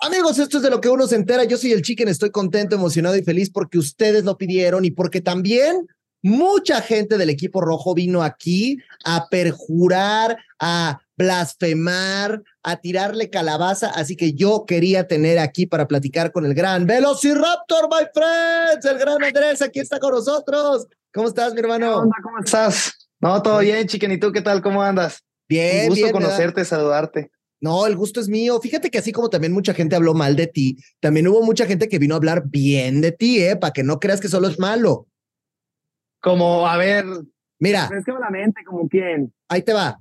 Amigos, esto es de lo que uno se entera. Yo soy el chicken, estoy contento, emocionado y feliz porque ustedes lo pidieron y porque también mucha gente del equipo rojo vino aquí a perjurar, a blasfemar, a tirarle calabaza. Así que yo quería tener aquí para platicar con el gran Velociraptor, my friends. El gran Andrés aquí está con nosotros. ¿Cómo estás, mi hermano? ¿Cómo estás? No, todo bien, chicken. ¿Y tú qué tal? ¿Cómo andas? Bien, Un gusto bien, conocerte, saludarte. No, el gusto es mío. Fíjate que así como también mucha gente habló mal de ti, también hubo mucha gente que vino a hablar bien de ti, ¿eh? Para que no creas que solo es malo. Como, a ver, Mira, es que la mente, como quién. ahí te va.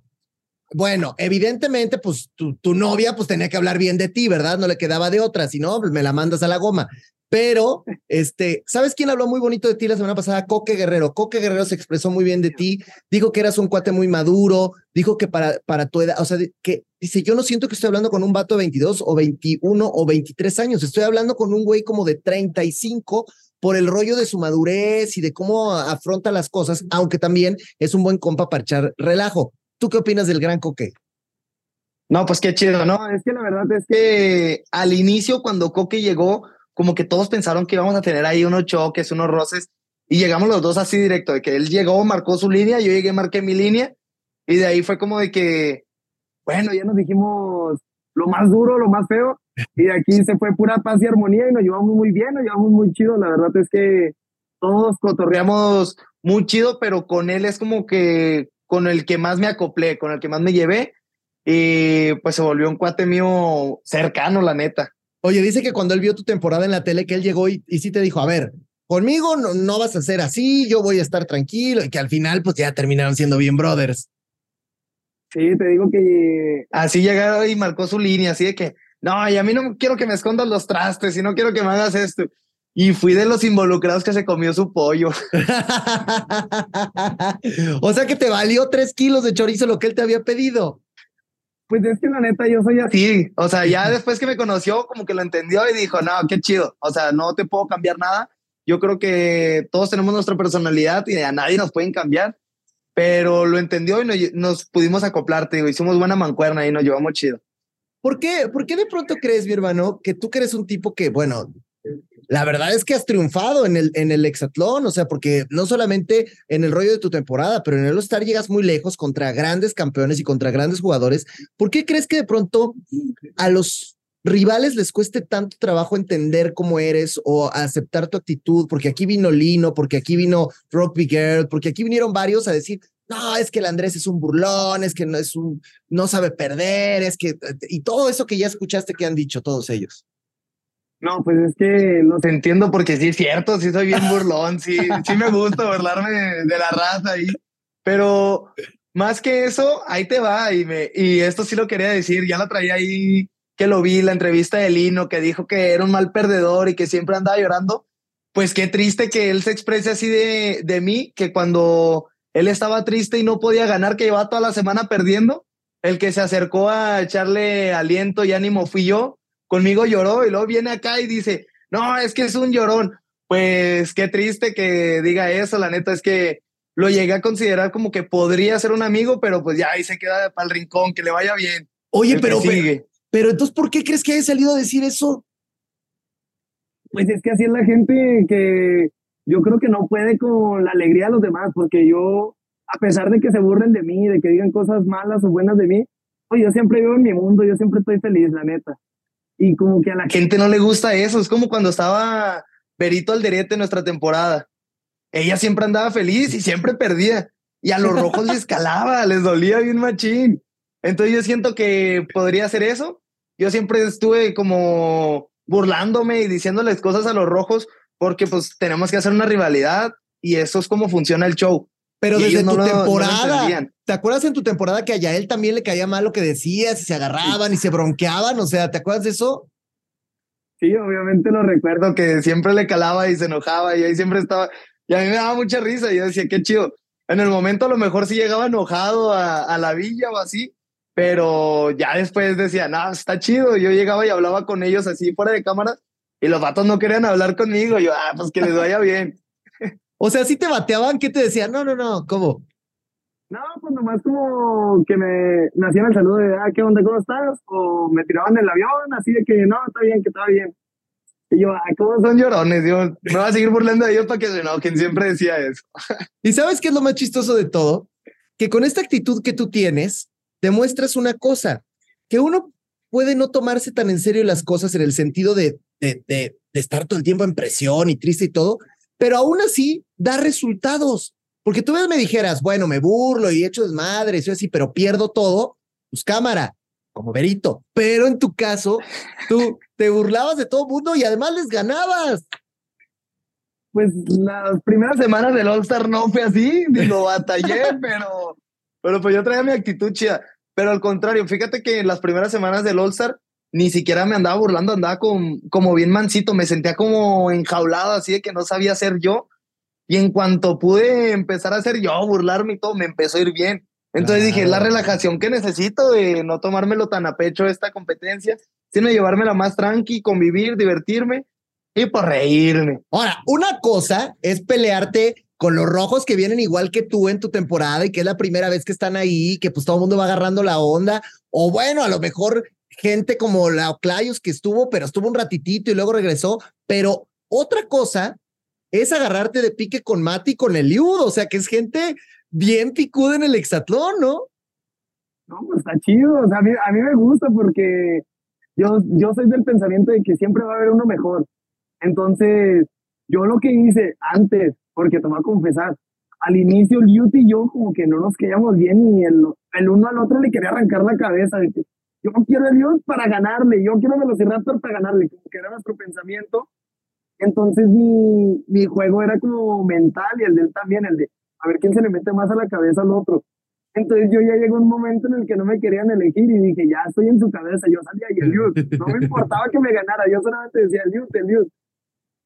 Bueno, evidentemente, pues tu, tu novia pues tenía que hablar bien de ti, ¿verdad? No le quedaba de otra, si no, pues, me la mandas a la goma. Pero, este, ¿sabes quién habló muy bonito de ti la semana pasada? Coque Guerrero. Coque Guerrero se expresó muy bien de ti, dijo que eras un cuate muy maduro, dijo que para, para tu edad, o sea, que dice, yo no siento que estoy hablando con un vato de 22 o 21 o 23 años, estoy hablando con un güey como de 35 por el rollo de su madurez y de cómo afronta las cosas, aunque también es un buen compa para echar relajo. ¿Tú qué opinas del gran Coque? No, pues qué chido, ¿no? Es que la verdad es que al inicio, cuando Coque llegó, como que todos pensaron que íbamos a tener ahí unos choques, unos roces, y llegamos los dos así directo, de que él llegó, marcó su línea, yo llegué, marqué mi línea, y de ahí fue como de que, bueno, ya nos dijimos lo más duro, lo más feo, y de aquí se fue pura paz y armonía, y nos llevamos muy bien, nos llevamos muy chido, la verdad es que todos cotorreamos muy chido, pero con él es como que con el que más me acoplé, con el que más me llevé, y pues se volvió un cuate mío cercano, la neta. Oye, dice que cuando él vio tu temporada en la tele, que él llegó y, y sí te dijo, a ver, conmigo no, no vas a ser así, yo voy a estar tranquilo, y que al final pues ya terminaron siendo bien brothers. Sí, te digo que así llegaron y marcó su línea, así de que, no, y a mí no quiero que me escondas los trastes y no quiero que me hagas esto. Y fui de los involucrados que se comió su pollo. o sea que te valió tres kilos de chorizo lo que él te había pedido. Pues es que la neta yo soy así, o sea, ya después que me conoció como que lo entendió y dijo, no, qué chido, o sea, no te puedo cambiar nada. Yo creo que todos tenemos nuestra personalidad y a nadie nos pueden cambiar, pero lo entendió y nos, nos pudimos acoplar, te digo, hicimos buena mancuerna y nos llevamos chido. ¿Por qué? ¿Por qué de pronto crees, mi hermano, que tú que eres un tipo que, bueno, la verdad es que has triunfado en el, en el hexatlón, o sea, porque no solamente en el rollo de tu temporada, pero en el All-Star llegas muy lejos contra grandes campeones y contra grandes jugadores. ¿Por qué crees que de pronto a los rivales les cueste tanto trabajo entender cómo eres o aceptar tu actitud? Porque aquí vino Lino, porque aquí vino Rugby Girl, porque aquí vinieron varios a decir, no, es que el Andrés es un burlón, es que no es un, no sabe perder, es que, y todo eso que ya escuchaste que han dicho todos ellos. No, pues es que los entiendo porque sí es cierto, sí soy bien burlón, sí, sí me gusta burlarme de, la raza ahí, pero más que eso, ahí te va y, me, y esto sí lo quería decir, ya lo traía ahí que lo vi, la entrevista de Lino, que dijo que era un mal perdedor y que siempre andaba llorando, pues qué triste que él se exprese así de, de mí, que cuando él estaba triste y no podía ganar, que llevaba toda la semana perdiendo, el que se acercó a echarle aliento y ánimo fui yo, conmigo lloró y luego viene acá y dice, no, es que es un llorón. Pues qué triste que diga eso, la neta es que lo llegué a considerar como que podría ser un amigo, pero pues ya ahí se queda para el rincón, que le vaya bien. Oye, pero, pero, sigue. pero entonces, ¿por qué crees que haya salido a decir eso? Pues es que así es la gente que yo creo que no puede con la alegría de los demás, porque yo, a pesar de que se burlen de mí, de que digan cosas malas o buenas de mí, pues yo siempre vivo en mi mundo, yo siempre estoy feliz, la neta. Y como que a la gente no le gusta eso. Es como cuando estaba Berito Alderete en nuestra temporada. Ella siempre andaba feliz y siempre perdía. Y a los rojos les calaba, les dolía bien machín. Entonces yo siento que podría ser eso. Yo siempre estuve como burlándome y diciéndoles cosas a los rojos porque pues tenemos que hacer una rivalidad y eso es como funciona el show. Pero Y desde no tu lo- no temporada, entendían. ¿te acuerdas en tu temporada que a Yael también le caía mal lo que decías y se agarraban y se bronqueaban? O sea, ¿te acuerdas de eso? sí, obviamente lo recuerdo. recuerdo que siempre le calaba y se enojaba y ahí siempre estaba. Y a mí me daba mucha risa. Y yo decía, qué chido. En el momento a lo mejor sí llegaba enojado a, a la villa o así, pero ya después decía, no, está chido. Yo llegaba y hablaba con ellos así fuera de cámara y los vatos no querían hablar conmigo. Yo, ah, pues que les vaya bien. O sea, si te bateaban, ¿qué te decían? No, no, no, ¿cómo? No, pues nomás como que me, me hacían el saludo de, ah, ¿qué onda, cómo estás? O me tiraban del avión, así de que, no, está bien, que está bien. Y yo, ay, ¿cómo son llorones? Yo me voy a seguir burlando de ellos para que no, quien siempre decía eso. ¿Y sabes qué es lo más chistoso de todo? Que con esta actitud que tú tienes, demuestras una cosa, que uno puede no tomarse tan en serio las cosas en el sentido de, de, de, de estar todo el tiempo en presión y triste y todo, pero aún así da resultados. Porque tú me dijeras, bueno, me burlo y echo desmadre, y así, pero pierdo todo, pues cámara, como verito. Pero en tu caso, tú te burlabas de todo mundo y además les ganabas. Pues las primeras semanas del All-Star no fue así, digo, batallé, pero, pero pues yo traía mi actitud chida. Pero al contrario, fíjate que en las primeras semanas del All-Star ni siquiera me andaba burlando, andaba con, como bien mansito, me sentía como enjaulado, así de que no sabía ser yo y en cuanto pude empezar a hacer yo, burlarme y todo, me empezó a ir bien. Entonces dije, la relajación que necesito de no tomármelo tan a pecho esta competencia, sino llevármela más tranqui, convivir, divertirme y por reírme. Ahora, una cosa es pelearte con los rojos que vienen igual que tú en tu temporada y que es la primera vez que están ahí, que pues todo el mundo va agarrando la onda, o bueno, a lo mejor gente como la Oclayos que estuvo, pero estuvo un ratitito y luego regresó, pero otra cosa es agarrarte de pique con Mati y con Eliud, o sea que es gente bien picuda en el hexatlón, ¿no? No, pues está chido, o sea, a mí, a mí me gusta porque yo, yo soy del pensamiento de que siempre va a haber uno mejor. Entonces, yo lo que hice antes, porque te voy a confesar, al inicio Liut y yo como que no nos queríamos bien y el, el uno al otro le quería arrancar la cabeza yo quiero a Liut para ganarle, yo quiero a Velociraptor para ganarle, como que era nuestro pensamiento entonces mi, mi juego era como mental y el de él también, el de a ver quién se le mete más a la cabeza al otro. Entonces yo ya llegó un momento en el que no me querían elegir y dije, ya estoy en su cabeza, yo salía y el no me importaba que me ganara, yo solamente decía el youth, el youth.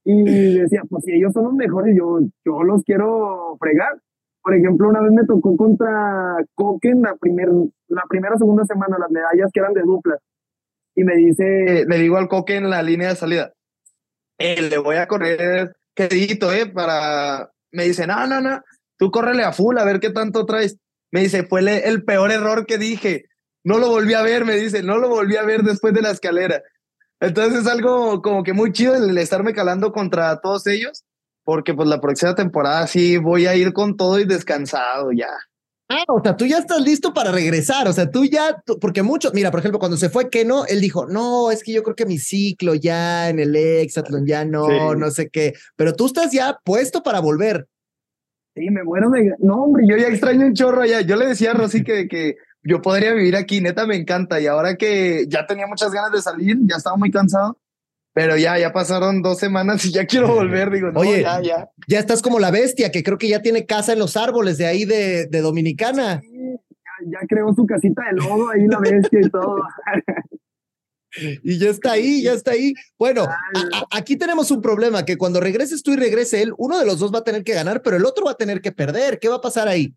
Y decía, pues si ellos son los mejores, yo, yo los quiero fregar. Por ejemplo, una vez me tocó contra Coquen la, primer, la primera segunda semana, las medallas que eran de dupla. Y me dice... Le digo al Coquen la línea de salida eh, le voy a correr quedito, ¿eh? Para, me dice, no, no, no, tú córrele a full, a ver qué tanto traes. Me dice, fue el, peor error que dije. No lo volví a ver, me dice, no lo volví a ver después de la escalera. Entonces es algo como que muy chido el estarme calando contra todos ellos, porque pues la próxima temporada sí voy a ir con todo y descansado ya. Ah, o sea, tú ya estás listo para regresar, o sea, tú ya, porque muchos, mira, por ejemplo, cuando se fue Keno, él dijo, no, es que yo creo que mi ciclo ya en el Exatlon ya no, no sé qué, pero tú estás ya puesto para volver. Sí, me muero de, no, hombre, yo ya extraño un chorro allá, yo le decía a Rosy que, que yo podría vivir aquí, neta me encanta, y ahora que ya tenía muchas ganas de salir, ya estaba muy cansado, pero ya, ya pasaron dos semanas y ya quiero volver. Digo, no, Oye, ya, ya. Ya estás como la bestia, que creo que ya tiene casa en los árboles de ahí de, de Dominicana. ya, creó su casita de lodo ahí la bestia y todo. y ya está ahí, ya está ahí. Bueno, aquí tenemos un problema, que cuando regreses tú y regrese él, uno de los dos va a tener que ganar, pero el otro va a tener que perder. ¿Qué va a pasar ahí?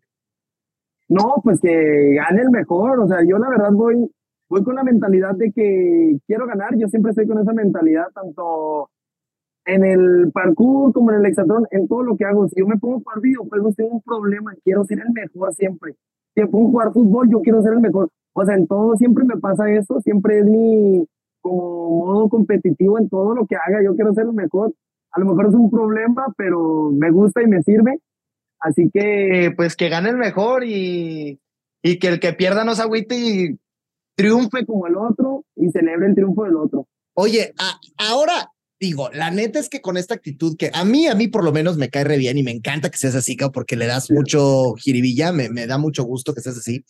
No, pues que gane el mejor. O sea, yo la verdad voy, voy con la mentalidad de que quiero ganar, yo siempre estoy con esa mentalidad, tanto en el parkour como en el hexatlón, en todo lo que hago. Si yo me pongo a jugar videojuegos, tengo un problema, quiero ser el mejor siempre. Si me pongo a jugar fútbol, yo quiero ser el mejor. O sea, en todo siempre me pasa eso, siempre es mi como modo competitivo en todo lo que haga, yo quiero ser el mejor. A lo mejor es un problema, pero me gusta y me sirve. Así que, pues que gane el mejor y, y que el que pierda no se agüite y triunfe como el otro y celebre el triunfo del otro. Oye, ahora digo, la neta es que con esta actitud que a mí, a mí por lo menos me cae re bien y me encanta que seas así, porque le das mucho jiribilla, me, me da mucho gusto que seas así.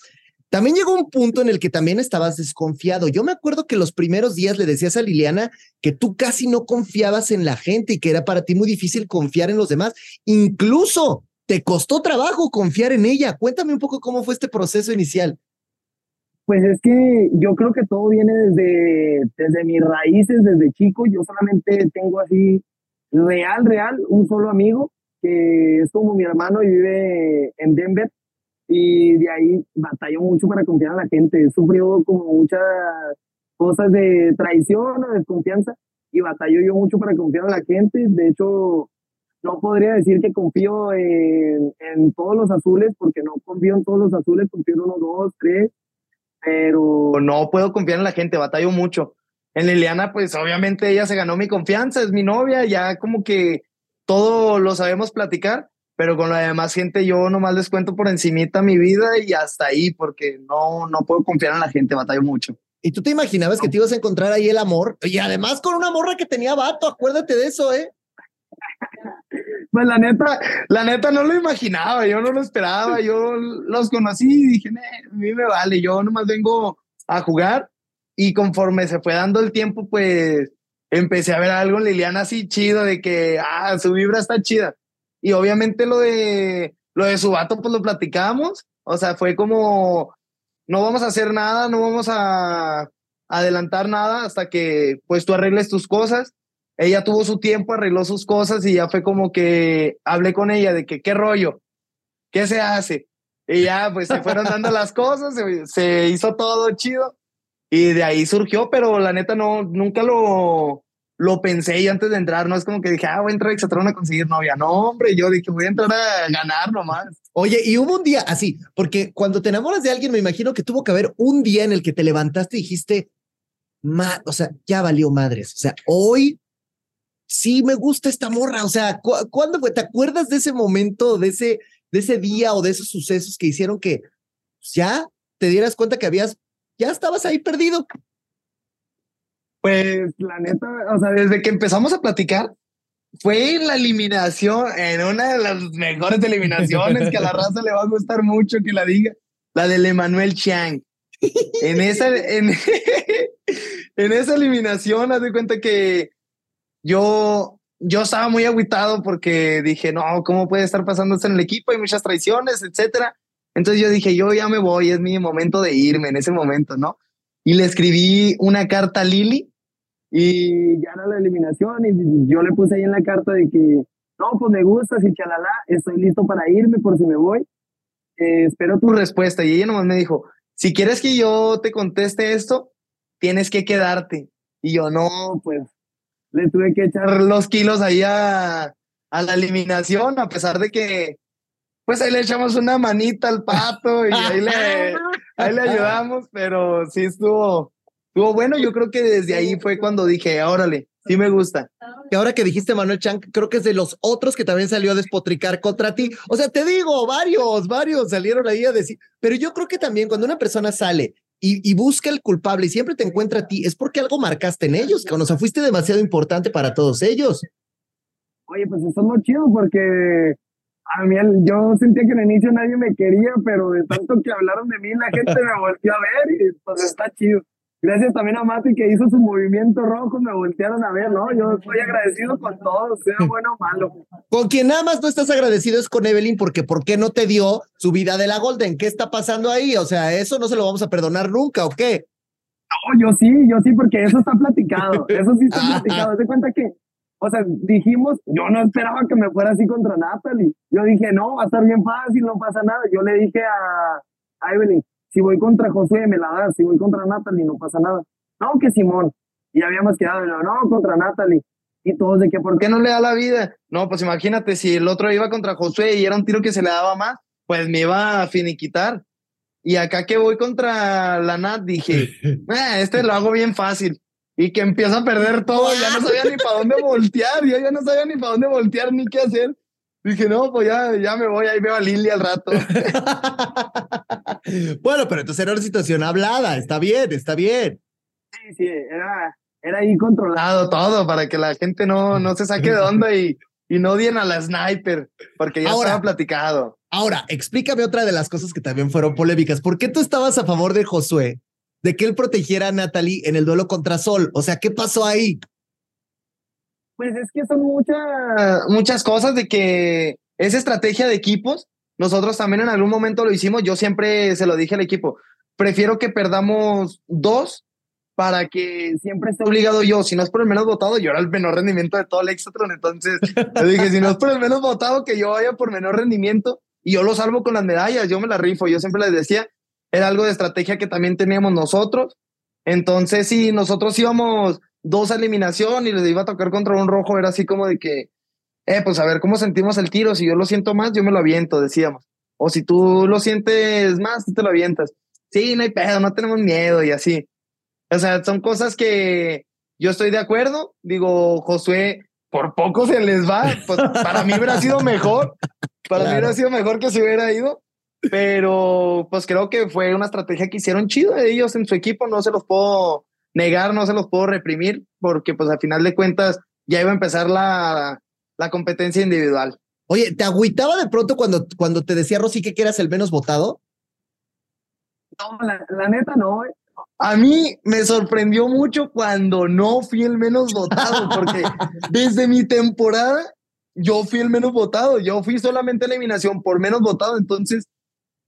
También llegó un punto en el que también estabas desconfiado. Yo me acuerdo que los primeros días le decías a Liliana que tú casi no confiabas en la gente y que era para ti muy difícil confiar en los demás. Incluso te costó trabajo confiar en ella. Cuéntame un poco cómo fue este proceso inicial. Pues es que yo creo que todo viene desde, desde mis raíces, desde chico. Yo solamente tengo así, real, real, un solo amigo que es como mi hermano y vive en Denver. Y de ahí batalló mucho para confiar a la gente. Sufrió como muchas cosas de traición o desconfianza y batalló yo mucho para confiar a la gente. De hecho, no podría decir que confío en, en, todos los azules, porque no confío en todos los azules, confío en uno, dos, tres, pero... No puedo confiar en la gente, batallo mucho. En Liliana, pues obviamente ella se ganó mi confianza, es mi novia, ya como que todo lo sabemos platicar, pero con la demás gente yo nomás les cuento por encimita mi vida y hasta ahí, porque no, no puedo confiar en la gente, batallo mucho. ¿Y tú te imaginabas que te ibas a encontrar ahí el amor? Y además con una morra que tenía vato, acuérdate de eso, ¿eh? Pues la neta, la neta no lo imaginaba, yo no lo esperaba, yo los conocí y dije, a mí me vale, yo nomás vengo a jugar y conforme se fue dando el tiempo, pues empecé a ver algo en Liliana así chido de que, ah, su vibra está chida. Y obviamente lo de, lo de su vato, pues lo platicamos. O sea, fue como, no vamos a hacer nada, no vamos a adelantar nada hasta que pues tú arregles tus cosas. Ella tuvo su tiempo, arregló sus cosas y ya fue como que hablé con ella de que qué rollo, qué se hace. Y ya pues se fueron dando las cosas, se, se hizo todo chido y de ahí surgió, pero la neta no, nunca lo, lo pensé y antes de entrar, no es como que dije, ah, voy a entrar a Exatlón a conseguir novia. No, hombre, yo dije, voy a entrar a ganar nomás. Oye, y hubo un día así, porque cuando te enamoras de alguien, me imagino que tuvo que haber un día en el que te levantaste y dijiste, Ma o sea, ya valió madres. O sea, hoy sí me gusta esta morra. O sea, ¿cuándo fue? ¿Te acuerdas de ese momento, de ese, de ese día o de esos sucesos que hicieron que ya te dieras cuenta que habías ya estabas ahí perdido. Pues la neta, o sea, desde que empezamos a platicar, fue la eliminación, en una de las mejores eliminaciones que a la raza le va a gustar mucho que la diga, la del Emanuel Chiang. En esa, en, en esa eliminación, haz de cuenta que yo, yo estaba muy aguitado porque dije, no, ¿cómo puede estar pasando esto en el equipo? Hay muchas traiciones, etcétera. Entonces yo dije, yo ya me voy, es mi momento de irme en ese momento, ¿no? Y le escribí una carta a Lili y ya era la eliminación y yo le puse ahí en la carta de que, no, pues me gusta, y chalala, estoy listo para irme por si me voy. Eh, espero tu respuesta. Y ella nomás me dijo, si quieres que yo te conteste esto, tienes que quedarte. Y yo, no, pues le tuve que echar los kilos ahí a, a la eliminación, a pesar de que pues ahí le echamos una manita al pato y ahí le, ahí le ayudamos, pero sí estuvo, estuvo bueno. Yo creo que desde ahí fue cuando dije, órale, sí me gusta. Y ahora que dijiste Manuel Chang, creo que es de los otros que también salió a despotricar contra ti. O sea, te digo, varios, varios salieron ahí a decir, pero yo creo que también cuando una persona sale y, y busca el culpable y siempre te encuentra a ti, es porque algo marcaste en ellos, que o sea, fuiste demasiado importante para todos ellos. Oye, pues eso es muy chido porque a mí yo sentía que en el inicio nadie me quería, pero de tanto que hablaron de mí, la gente me volteó a ver y pues está chido. Gracias también a Mati que hizo su movimiento rojo, me voltearon a ver, ¿no? Yo estoy agradecido con todos, sea bueno o malo. Con quien nada más no estás agradecido es con Evelyn, porque ¿por qué no te dio su vida de la Golden? ¿Qué está pasando ahí? O sea, eso no se lo vamos a perdonar nunca, ¿o qué? No, yo sí, yo sí, porque eso está platicado, eso sí está platicado. ¿Se cuenta que o sea, dijimos, yo no esperaba que me fuera así contra Natalie. Yo dije, no, va a estar bien fácil, no pasa nada. Yo le dije a, Evelyn, si voy contra José, me la das. Si voy contra Natalie, no pasa nada. No, que Simón. Y habíamos quedado, no, no, contra Natalie. Y todos de que, ¿por qué no le da la vida? No, pues imagínate, si el otro iba contra José y era un tiro que se le daba más, pues me iba a finiquitar. Y acá que voy contra la Nat, dije, eh, este lo hago bien fácil y que empieza a perder todo, ya no sabía ni para dónde voltear, yo ya no sabía ni para dónde voltear ni qué hacer. Dije, no, pues ya, ya me voy, ahí veo a Lili al rato. bueno, pero entonces era una situación hablada, está bien, está bien. Sí, sí, era, era ahí controlado todo para que la gente no, no se saque de onda y, y no dien a la sniper, porque ya estaba platicado. Ahora, explícame otra de las cosas que también fueron polémicas. ¿Por qué tú estabas a favor de Josué de que él protegiera a Natalie en el duelo contra Sol. O sea, ¿qué pasó ahí? Pues es que son muchas, muchas cosas de que es estrategia de equipos. Nosotros también en algún momento lo hicimos. Yo siempre se lo dije al equipo. Prefiero que perdamos dos para que siempre esté obligado yo. Si no es por el menos votado, yo era el menor rendimiento de todo el Exatron. Entonces, le dije, si no es por el menos votado, que yo vaya por menor rendimiento y yo lo salvo con las medallas. Yo me la rifo. Yo siempre les decía, era algo de estrategia que también teníamos nosotros. Entonces, si nosotros íbamos dos a eliminación y les iba a tocar contra un rojo, era así como de que, eh, pues a ver cómo sentimos el tiro. Si yo lo siento más, yo me lo aviento, decíamos. O si tú lo sientes más, tú te lo avientas. Sí, no hay pedo, no tenemos miedo y así. O sea, son cosas que yo estoy de acuerdo. Digo, Josué, por poco se les va. Pues para mí hubiera sido mejor. Para mí hubiera sido mejor que se hubiera ido. Pero pues creo que fue una estrategia que hicieron chido ellos en su equipo. No se los puedo negar, no se los puedo reprimir, porque pues al final de cuentas ya iba a empezar la, la competencia individual. Oye, ¿te agüitaba de pronto cuando, cuando te decía Rosy que eras el menos votado? No, la, neta no. A mí me sorprendió mucho cuando no fui el menos votado, porque desde mi temporada yo fui el menos votado. Yo fui solamente eliminación por menos votado. Entonces,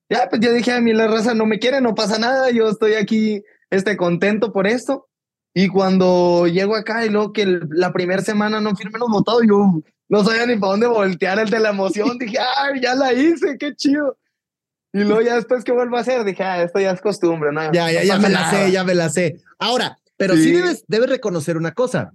ya, pues yo dije a mí la raza no me quiere, no pasa nada. Yo estoy aquí este, contento por esto. Y cuando llego acá y luego que la primera semana no fui el menos votado, yo no sabía ni para dónde voltear el de la emoción. dije, ay, ya la hice, qué chido. Y luego ya después que vuelvo a hacer, dije, ah, esto ya es costumbre, ¿no? Ya, ya, ya me la sé, ya me la sé. Ahora, pero sí, debes, debes reconocer una cosa.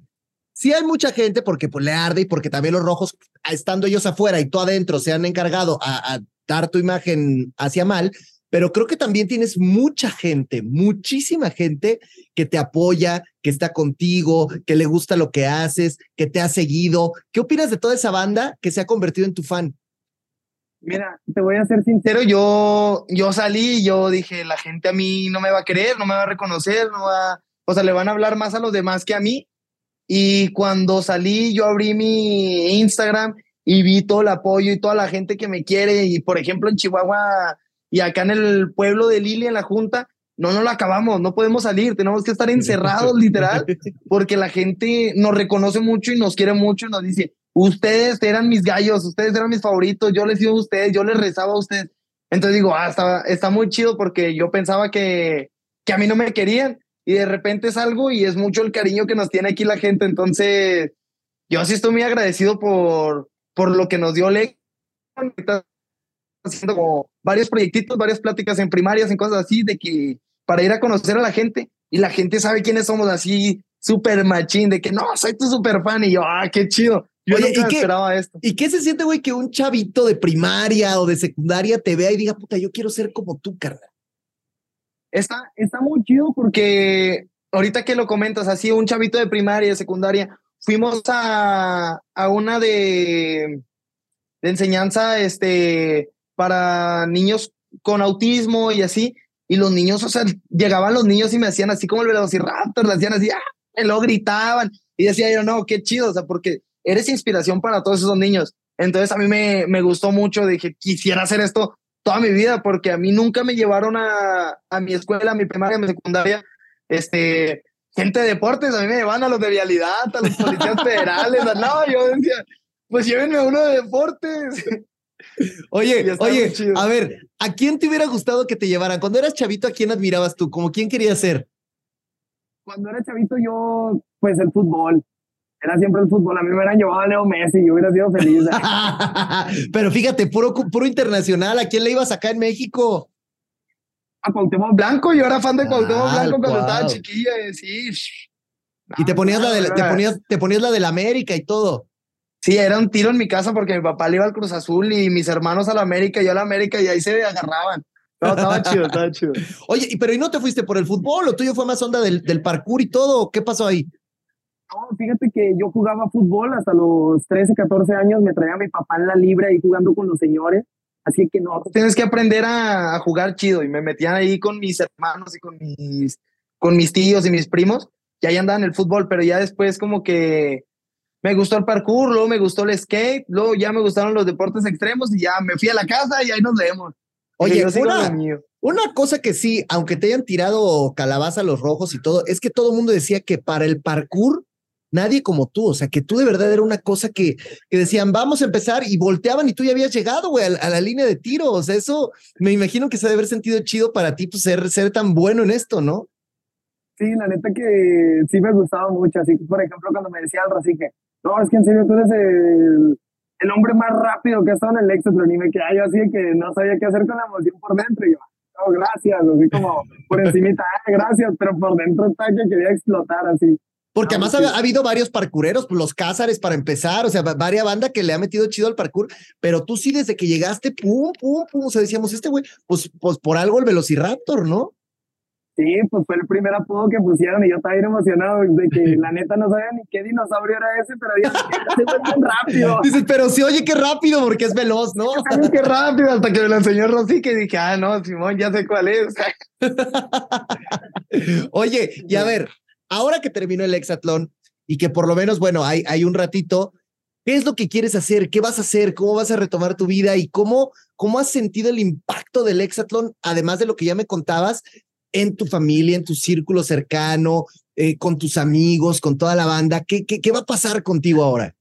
Sí hay mucha gente porque pues, le arde y porque también los rojos, estando ellos afuera y tú adentro, se han encargado a, a dar tu imagen hacia mal, pero creo que también tienes mucha gente, muchísima gente que te apoya, que está contigo, que le gusta lo que haces, que te ha seguido. ¿Qué opinas de toda esa banda que se ha convertido en tu fan? Mira, te voy a ser sincero, yo, yo salí yo dije, la gente a mí no me va a querer, no me va a reconocer, no va, o sea, le van a hablar más a los demás que a mí. Y cuando salí, yo abrí mi Instagram y vi todo el apoyo y toda la gente que me quiere. Y por ejemplo, en Chihuahua y acá en el pueblo de Lili, en la Junta, no, no lo acabamos, no podemos salir, tenemos que estar encerrados literal, porque la gente nos reconoce mucho y nos quiere mucho y nos dice, ustedes eran mis gallos, ustedes eran mis favoritos, yo les iba a ustedes, yo les rezaba a ustedes. Entonces digo, ah, está, está muy chido porque yo pensaba que, que a mí no me querían y de repente es algo y es mucho el cariño que nos tiene aquí la gente. Entonces, yo sí estoy muy agradecido por, por lo que nos dio Lex. Haciendo como varios proyectitos, varias pláticas en primarias, en cosas así, de que para ir a conocer a la gente y la gente sabe quiénes somos así, súper machín, de que no, soy tu súper fan y yo, ah, qué chido. Yo Oye, ¿y qué, esperaba esto. ¿Y qué se siente, güey, que un chavito de primaria o de secundaria te vea y diga, puta, yo quiero ser como tú, carnal? Está, está muy chido porque ahorita que lo comentas, así un chavito de primaria, de secundaria, fuimos a, a una de, de enseñanza este, para niños con autismo y así, y los niños, o sea, llegaban los niños y me hacían así como el velociraptor, le hacían así, ¡ah! y luego gritaban, y decía yo, no, qué chido, o sea, porque eres inspiración para todos esos niños. Entonces a mí me, me gustó mucho, dije, quisiera hacer esto toda mi vida, porque a mí nunca me llevaron a, a mi escuela, a mi primaria, a mi secundaria, este, gente de deportes, a mí me llevan a los de vialidad, a los policías federales, no, yo decía, pues llévenme a uno de deportes. Oye, oye, a ver, ¿a quién te hubiera gustado que te llevaran? Cuando eras chavito, ¿a quién admirabas tú? ¿Como quién querías ser? Cuando era chavito, yo, pues el fútbol era siempre el fútbol. A mí me hubieran llevado a Leo Messi y yo hubiera sido feliz. Pero fíjate, puro, puro internacional. ¿A quién le ibas acá en México? A Cuauhtémoc Blanco. Yo era fan de Cuauhtémoc ah, Blanco cuando estaba chiquilla. Sí. Y te ponías, la de, te, ponías, te ponías la del América y todo. Sí, era un tiro en mi casa porque mi papá le iba al Cruz Azul y mis hermanos a la América y yo a la América y ahí se agarraban. No, estaba chido, estaba chido. Oye, pero ¿y no te fuiste por el fútbol? ¿O tuyo fue más onda del, del parkour y todo? ¿Qué pasó ahí? No, fíjate que yo jugaba fútbol hasta los 13, 14 años, me traía a mi papá en la libre ahí jugando con los señores, así que no. Tienes que aprender a, jugar chido y me metían ahí con mis hermanos y con mis, con mis tíos y mis primos, y ahí andaban en el fútbol, pero ya después como que me gustó el parkour, luego me gustó el skate, luego ya me gustaron los deportes extremos y ya me fui a la casa y ahí nos vemos. Oye, una, una cosa que sí, aunque te hayan tirado calabaza los rojos y todo, es que todo el mundo decía que para el parkour nadie como tú, o sea, que tú de verdad era una cosa que, que decían, vamos a empezar y volteaban y tú ya habías llegado, güey, a, la línea de tiro, o sea, eso me imagino que se debe haber sentido chido para ti, pues ser, ser tan bueno en esto, ¿no? Sí, la neta que sí me gustaba mucho, así que, por ejemplo, cuando me decía algo así que, no, es que en serio tú eres el, el hombre más rápido que ha estado en el Exatron y me quedé yo así que no sabía qué hacer con la emoción por dentro y yo, no, gracias, así como por encima, ah, gracias, pero por dentro está que quería explotar así. Porque Ah, además ha, ha habido varios parkureros, pues, los Cázares para empezar, o sea, va- varias banda que le ha metido chido al parkour, pero tú sí desde que llegaste, pum, pum, pum, o sea, decíamos, este güey, pues, pues por algo el Velociraptor, ¿no? Sí, pues fue el primer apodo que pusieron y yo estaba bien emocionado de que la neta no sabía ni qué dinosaurio era ese, pero dije, ese fue bien rápido. Dices, pero sí, oye, qué rápido, porque es veloz, ¿no? Ay, qué rápido, hasta que me lo enseñó Rosy que dije, ah, no, Simón, ya sé cuál es. Oye, y a ver, ahora que terminó el hexatlón y que por lo menos, bueno, hay, hay un ratito, ¿qué es lo que quieres hacer? ¿Qué vas a hacer? ¿Cómo vas a retomar tu vida? ¿Y cómo, cómo has sentido el impacto del hexatlón, además de lo que ya me contabas, en tu familia, en tu círculo cercano, eh, con tus amigos, con toda la banda? ¿Qué, qué, qué va a pasar contigo ahora?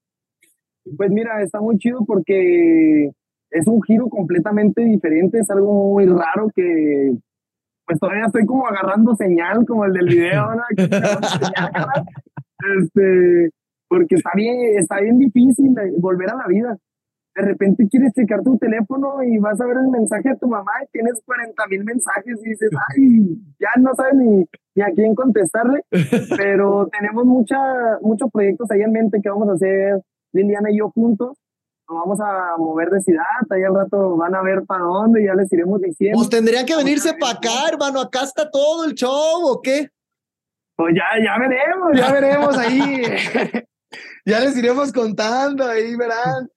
Pues mira, está muy chido porque es un giro completamente diferente, es algo muy raro que pues todavía estoy como agarrando señal, como el del video, ¿no? Este, porque está bien, está bien difícil volver a la vida. De repente quieres checar tu teléfono y vas a ver el mensaje de tu mamá y tienes 40 mil mensajes y dices, ay, ya no sabes ni, ni a quién contestarle, pero tenemos mucha, muchos proyectos ahí en mente que vamos a hacer Liliana y yo juntos. Nos vamos a mover de ciudad, ahí al rato van a ver para dónde, ya les iremos diciendo. Pues tendrían que venirse para acá, hermano. Acá está todo el show, ¿o qué? Pues ya, ya veremos, ya veremos ahí. ya les iremos contando, ahí verán.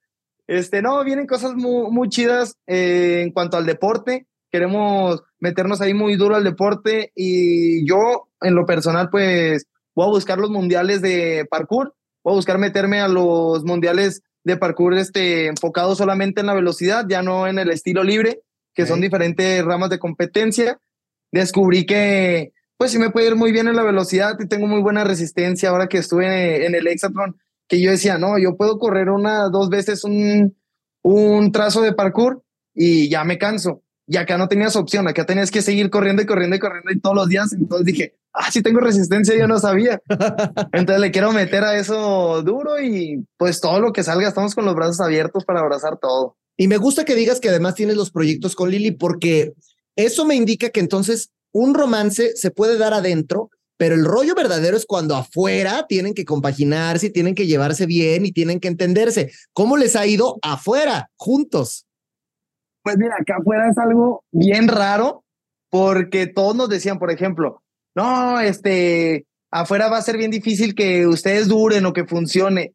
Este, no, vienen cosas muy, muy chidas eh, en cuanto al deporte. Queremos meternos ahí muy duro al deporte y yo, en lo personal, pues voy a buscar los mundiales de parkour. Voy a buscar meterme a los mundiales de parkour este, enfocados solamente en la velocidad, ya no en el estilo libre, que son diferentes ramas de competencia. Descubrí que, pues sí me puede ir muy bien en la velocidad y tengo muy buena resistencia ahora que estuve en el hexatlón, que yo decía, no, yo puedo correr una, dos veces un, un trazo de parkour y ya me canso. Y acá no tenías opción, acá tenías que seguir corriendo y corriendo y corriendo y todos los días. Entonces dije, ah, sí tengo resistencia, yo no sabía. Entonces le quiero meter a eso duro y pues todo lo que salga, estamos con los brazos abiertos para abrazar todo. Y me gusta que digas que además tienes los proyectos con Lili, porque eso me indica que entonces un romance se puede dar adentro, pero el rollo verdadero es cuando afuera tienen que compaginarse, tienen que llevarse bien y tienen que entenderse. ¿Cómo les ha ido afuera, juntos? Pues mira, acá afuera es algo bien raro porque todos nos decían, por ejemplo, no, este, afuera va a ser bien difícil que ustedes duren o que funcione.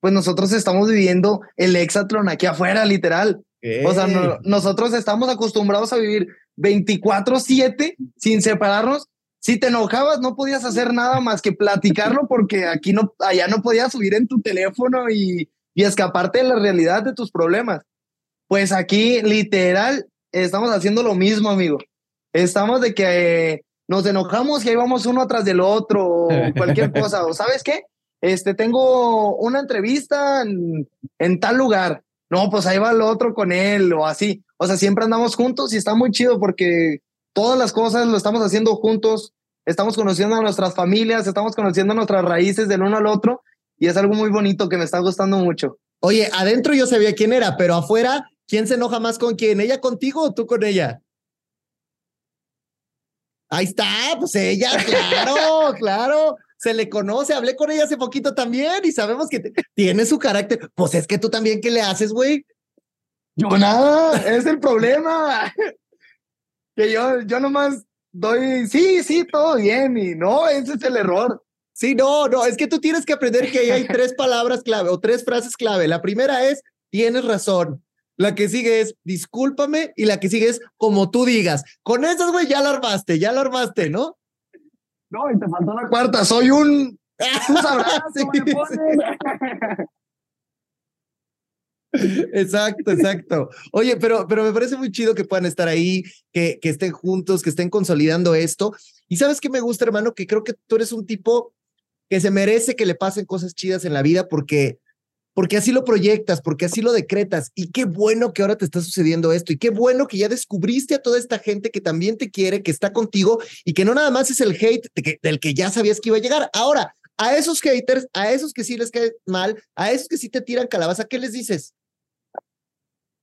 Pues nosotros estamos viviendo el hexatlón aquí afuera, literal. O sea, no- nosotros estamos acostumbrados a vivir 24/7 sin separarnos. Si te enojabas, no podías hacer nada más que platicarlo porque aquí no, allá no podías subir en tu teléfono y, y escaparte de la realidad de tus problemas. Pues aquí, literal, estamos haciendo lo mismo, amigo. Estamos de que eh, nos enojamos y ahí vamos uno atrás del otro o cualquier cosa. O sabes qué? Este, tengo una entrevista en, en tal lugar. No, pues ahí va el otro con él o así. O sea, siempre andamos juntos y está muy chido porque todas las cosas lo estamos haciendo juntos. Estamos conociendo a nuestras familias, estamos conociendo nuestras raíces del uno al otro y es algo muy bonito que me está gustando mucho. Oye, adentro yo sabía quién era, pero afuera, ¿quién se enoja más con quién? ¿Ella contigo o tú con ella? Ahí está, pues ella, claro, claro. Se le conoce, hablé con ella hace poquito también y sabemos que te- tiene su carácter. Pues es que tú también, ¿qué le haces, güey? Yo nada, es el problema. Que yo, yo nomás doy, sí, sí, todo bien y no, ese es el error. Sí, no, no, es que tú tienes que aprender que ahí hay tres palabras clave o tres frases clave. La primera es, tienes razón. La que sigue es, discúlpame. Y la que sigue es, como tú digas. Con esas, güey, ya la armaste, ya la armaste, ¿no? No, y te faltó la Cuarta, soy un, tú sabrás, Sí, ¿Cómo le pones? Exacto, exacto. Oye, pero, pero me parece muy chido que puedan estar ahí, que, que estén juntos, que estén consolidando esto. Y sabes qué me gusta, hermano, que creo que tú eres un tipo que se merece que le pasen cosas chidas en la vida porque, porque así lo proyectas, porque así lo decretas. Y qué bueno que ahora te está sucediendo esto. Y qué bueno que ya descubriste a toda esta gente que también te quiere, que está contigo y que no nada más es el hate que- del que ya sabías que iba a llegar. Ahora, a esos haters, a esos que sí les cae mal, a esos que sí te tiran calabaza, ¿qué les dices?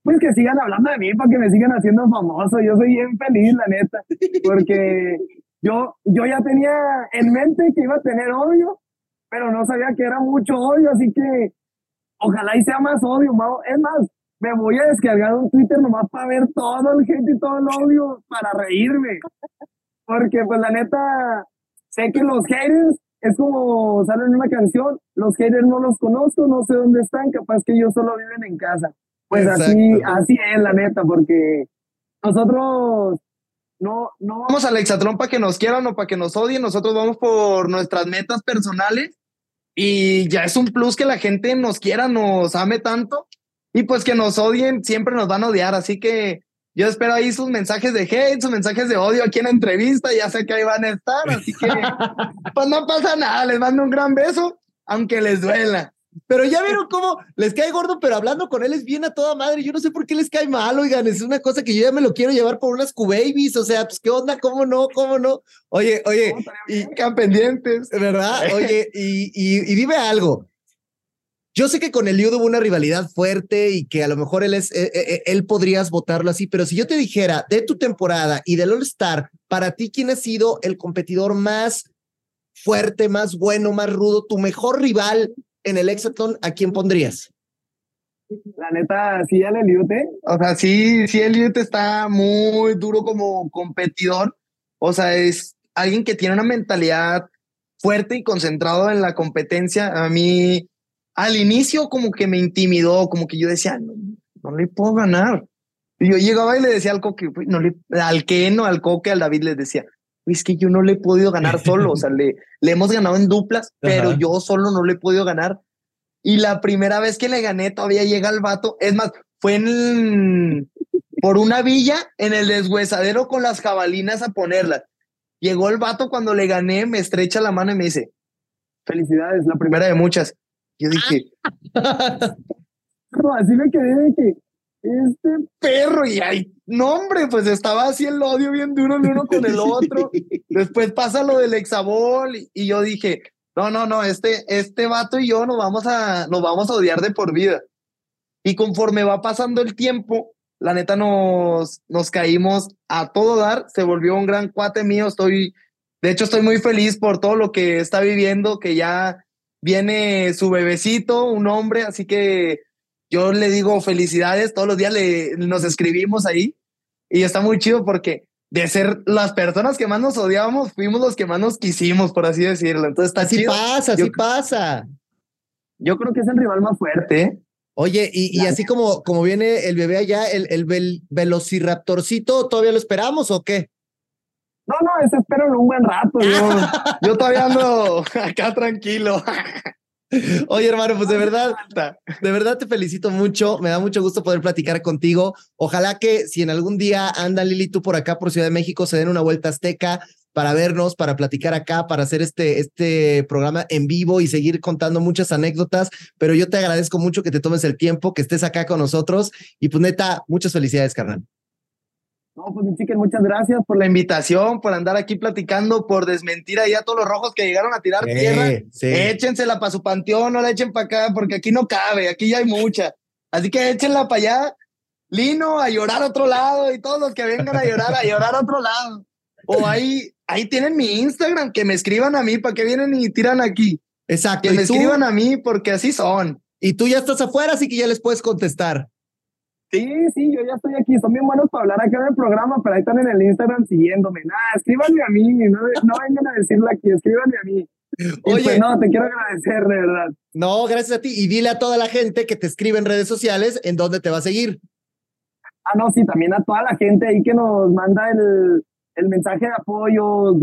Pues que sigan hablando de mí para que me sigan haciendo famoso. Yo soy bien feliz, la neta, porque yo, yo ya tenía en mente que iba a tener obvio pero no sabía que era mucho odio, así que ojalá y sea más odio, Mau. Es más, me voy a descargar un Twitter nomás para ver todo el gente y todo el odio, para reírme. Porque pues la neta, sé que los haters es como salen en una canción, los haters no los conozco, no sé dónde están, capaz que ellos solo viven en casa. Pues así, así es la neta, porque nosotros no, no vamos al Exatlón para que nos quieran o para que nos odien, nosotros vamos por nuestras metas personales y ya es un plus que la gente nos quiera, nos ame tanto y pues que nos odien, siempre nos van a odiar, así que yo espero ahí sus mensajes de hate, sus mensajes de odio aquí en la entrevista, ya sé que ahí van a estar, así que pues no pasa nada, les mando un gran beso, aunque les duela. Pero ya vieron cómo les cae gordo, pero hablando con él es bien a toda madre. Yo no sé por qué les cae mal, oigan, es una cosa que yo ya me lo quiero llevar por unas Q-Babies, o sea, pues qué onda, cómo no, cómo no. Oye, oye, y quedan pendientes. ¿Verdad? Oye, y, y, dime algo. Yo sé que con Eliud hubo una rivalidad fuerte y que a lo mejor él es, eh, eh, eh, él podrías votarlo así, pero si yo te dijera de tu temporada y del All Star, para ti, ¿quién ha sido el competidor más fuerte, más bueno, más rudo, tu mejor rival en el Hexaton, ¿a quién pondrías? La neta, sí, el Eliute. O sea, sí, sí, Eliute está muy duro como competidor. O sea, es alguien que tiene una mentalidad fuerte y concentrado en la competencia. A mí, al inicio, como que me intimidó, como que yo decía, no, le puedo ganar. Y yo llegaba y le decía al coque, no le, al no al coque, al David les decía, es que yo no le he podido ganar solo, o sea, le, le hemos ganado en duplas, pero yo solo no le he podido ganar. Y la primera vez que le gané, todavía llega el vato, es más, fue en, por una villa en el deshuesadero con las jabalinas a ponerlas. Llegó el vato cuando le gané, me estrecha la mano y me dice, felicidades, la primera de muchas. Yo dije, así me quedé de que, este perro, y ahí, no, hombre, pues estaba así el odio bien duro el uno con el otro. Después pasa lo del exabol, y, yo dije, no, no, no, este, este vato y yo nos vamos a, nos vamos a odiar de por vida. Y conforme va pasando el tiempo, la neta nos, nos caímos a todo dar, se volvió un gran cuate mío, estoy, de hecho estoy muy feliz por todo lo que está viviendo, que ya viene su bebecito, un hombre, así que yo le digo felicidades, todos los días le, nos escribimos ahí y está muy chido porque de ser las personas que más nos odiábamos, fuimos los que más nos quisimos, por así decirlo. Entonces está así pasa, así pasa. Yo creo que es el rival más fuerte. Oye, y, y así como, como viene el bebé allá, el, el velociraptorcito, ¿todavía lo esperamos o qué? No, no, ese espero un buen rato. Yo, yo todavía ando acá tranquilo. Oye, hermano, pues de verdad, de verdad te felicito mucho. Me da mucho gusto poder platicar contigo. Ojalá que si en algún día anda Lili tú por acá, por Ciudad de México, se den una vuelta azteca para vernos, para platicar acá, para hacer este, este programa en vivo y seguir contando muchas anécdotas. Pero yo te agradezco mucho que te tomes el tiempo, que estés acá con nosotros. Y pues neta, muchas felicidades, carnal. No, pues chiquen, muchas gracias por la invitación, por andar aquí platicando, por desmentir ahí a todos los rojos que llegaron a tirar tierra. Échensela para su panteón, no la echen para acá, porque aquí no cabe, aquí ya hay mucha. Así que échenla para allá, Lino, a llorar a otro lado, y todos los que vengan a llorar, a llorar a otro lado. O ahí, ahí tienen mi Instagram, que me escriban a mí, para que vienen y tiran aquí. Exacto. Que me escriban a mí, porque así son. Y tú ya estás afuera, así que ya les puedes contestar. Sí, sí, yo ya estoy aquí. Son bien buenos para hablar acá en el programa, pero ahí están en el Instagram siguiéndome. Nada, escríbanme a mí, no, no vengan a decirlo aquí, escríbanme a mí. Pues, Oye, no, te quiero agradecer, de verdad. No, gracias a ti. Y dile a toda la gente que te escribe en redes sociales en dónde te va a seguir. Ah, no, sí, también a toda la gente ahí que nos manda el, el mensaje de apoyo,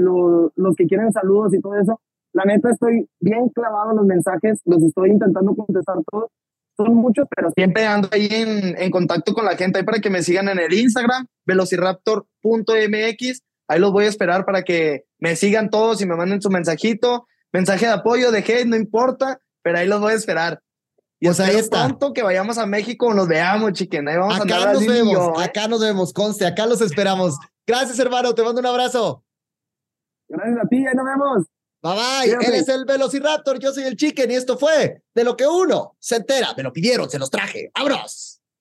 los que quieren saludos y todo eso. La neta, estoy bien clavado en los mensajes, los estoy intentando contestar todos son muchos, pero siempre ando ahí en, en, contacto con la gente ahí para que me sigan en el Instagram, velociraptor.mx. Ahí los voy a esperar para que me sigan todos y me manden su mensajito, mensaje de apoyo, de hate, no importa, pero ahí los voy a esperar. Y pues ahí está. pronto que vayamos a México, nos veamos, chiquen. Ahí vamos acá a nos vemos, ¿eh? acá nos vemos, conste, acá los esperamos. Gracias, hermano, te mando un abrazo. Gracias a ti, ahí nos vemos. Bye bye. Él es el Velociraptor, yo soy el Chicken y esto fue de lo que uno se entera. Me lo pidieron, se los traje. ¡Abros!